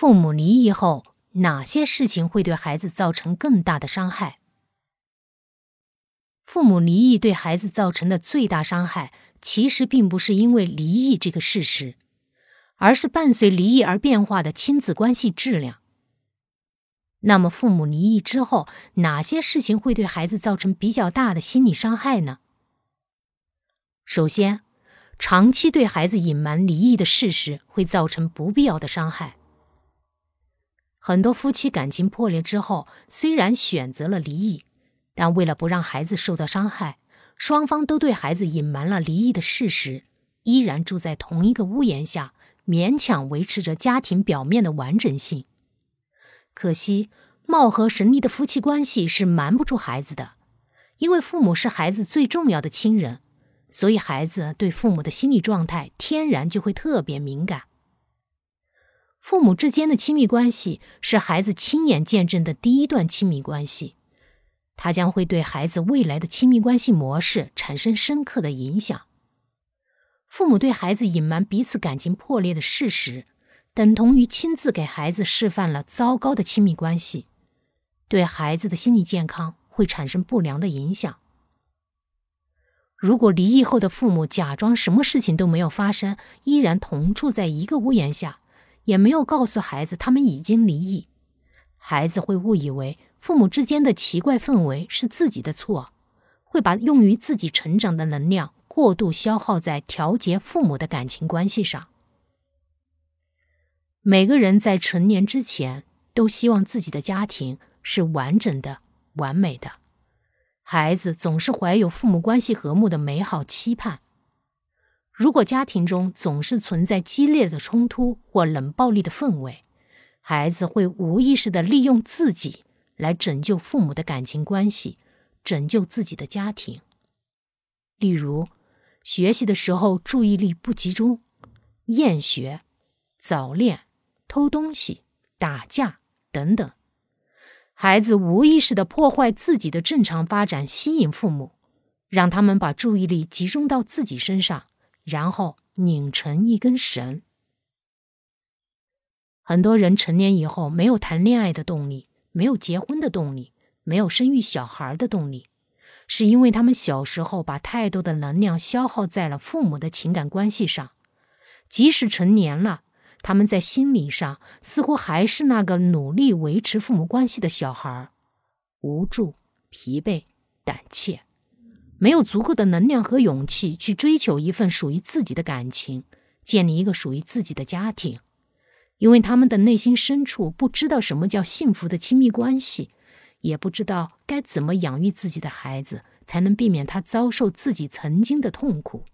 父母离异后，哪些事情会对孩子造成更大的伤害？父母离异对孩子造成的最大伤害，其实并不是因为离异这个事实，而是伴随离异而变化的亲子关系质量。那么，父母离异之后，哪些事情会对孩子造成比较大的心理伤害呢？首先，长期对孩子隐瞒离异的事实，会造成不必要的伤害。很多夫妻感情破裂之后，虽然选择了离异，但为了不让孩子受到伤害，双方都对孩子隐瞒了离异的事实，依然住在同一个屋檐下，勉强维持着家庭表面的完整性。可惜，貌合神离的夫妻关系是瞒不住孩子的，因为父母是孩子最重要的亲人，所以孩子对父母的心理状态天然就会特别敏感。父母之间的亲密关系是孩子亲眼见证的第一段亲密关系，它将会对孩子未来的亲密关系模式产生深刻的影响。父母对孩子隐瞒彼此感情破裂的事实。等同于亲自给孩子示范了糟糕的亲密关系，对孩子的心理健康会产生不良的影响。如果离异后的父母假装什么事情都没有发生，依然同住在一个屋檐下，也没有告诉孩子他们已经离异，孩子会误以为父母之间的奇怪氛围是自己的错，会把用于自己成长的能量过度消耗在调节父母的感情关系上。每个人在成年之前都希望自己的家庭是完整的、完美的。孩子总是怀有父母关系和睦的美好期盼。如果家庭中总是存在激烈的冲突或冷暴力的氛围，孩子会无意识的利用自己来拯救父母的感情关系，拯救自己的家庭。例如，学习的时候注意力不集中、厌学、早恋。偷东西、打架等等，孩子无意识的破坏自己的正常发展，吸引父母，让他们把注意力集中到自己身上，然后拧成一根绳。很多人成年以后没有谈恋爱的动力，没有结婚的动力，没有生育小孩的动力，是因为他们小时候把太多的能量消耗在了父母的情感关系上，即使成年了。他们在心理上似乎还是那个努力维持父母关系的小孩，无助、疲惫、胆怯，没有足够的能量和勇气去追求一份属于自己的感情，建立一个属于自己的家庭，因为他们的内心深处不知道什么叫幸福的亲密关系，也不知道该怎么养育自己的孩子，才能避免他遭受自己曾经的痛苦。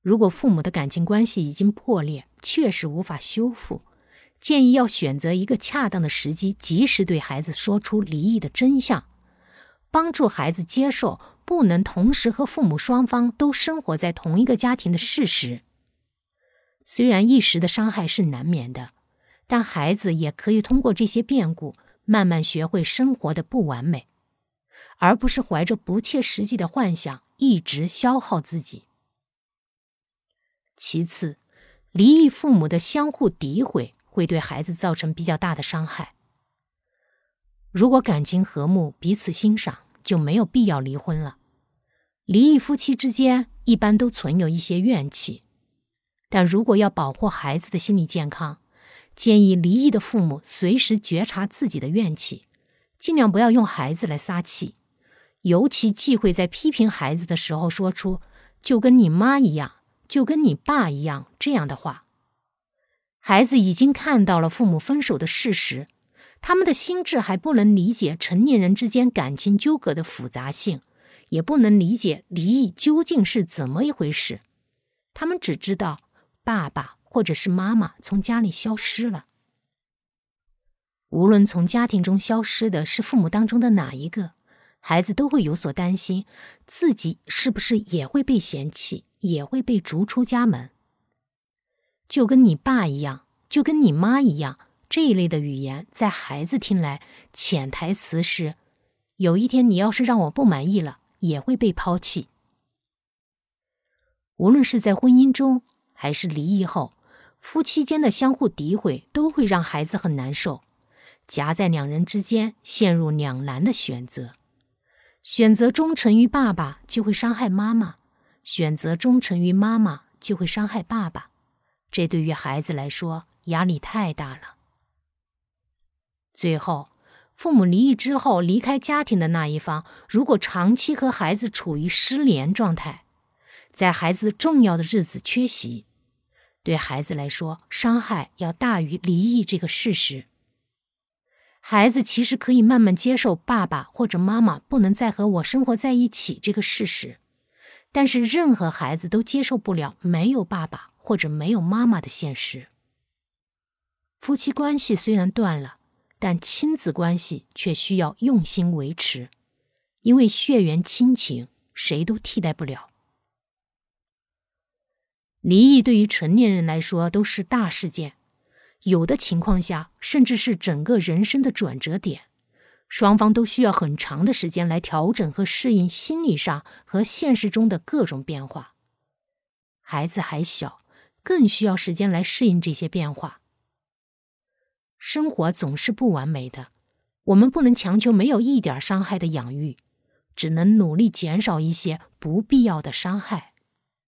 如果父母的感情关系已经破裂，确实无法修复，建议要选择一个恰当的时机，及时对孩子说出离异的真相，帮助孩子接受不能同时和父母双方都生活在同一个家庭的事实。虽然一时的伤害是难免的，但孩子也可以通过这些变故，慢慢学会生活的不完美，而不是怀着不切实际的幻想一直消耗自己。其次，离异父母的相互诋毁会对孩子造成比较大的伤害。如果感情和睦、彼此欣赏，就没有必要离婚了。离异夫妻之间一般都存有一些怨气，但如果要保护孩子的心理健康，建议离异的父母随时觉察自己的怨气，尽量不要用孩子来撒气，尤其忌讳在批评孩子的时候说出“就跟你妈一样”。就跟你爸一样，这样的话，孩子已经看到了父母分手的事实，他们的心智还不能理解成年人之间感情纠葛的复杂性，也不能理解离异究竟是怎么一回事。他们只知道爸爸或者是妈妈从家里消失了。无论从家庭中消失的是父母当中的哪一个，孩子都会有所担心，自己是不是也会被嫌弃。也会被逐出家门，就跟你爸一样，就跟你妈一样。这一类的语言，在孩子听来，潜台词是：有一天你要是让我不满意了，也会被抛弃。无论是在婚姻中，还是离异后，夫妻间的相互诋毁都会让孩子很难受，夹在两人之间，陷入两难的选择。选择忠诚于爸爸，就会伤害妈妈；选择忠诚于妈妈，就会伤害爸爸。这对于孩子来说压力太大了。最后，父母离异之后离开家庭的那一方，如果长期和孩子处于失联状态，在孩子重要的日子缺席，对孩子来说伤害要大于离异这个事实。孩子其实可以慢慢接受爸爸或者妈妈不能再和我生活在一起这个事实，但是任何孩子都接受不了没有爸爸。或者没有妈妈的现实，夫妻关系虽然断了，但亲子关系却需要用心维持，因为血缘亲情谁都替代不了。离异对于成年人来说都是大事件，有的情况下甚至是整个人生的转折点，双方都需要很长的时间来调整和适应心理上和现实中的各种变化。孩子还小。更需要时间来适应这些变化。生活总是不完美的，我们不能强求没有一点伤害的养育，只能努力减少一些不必要的伤害。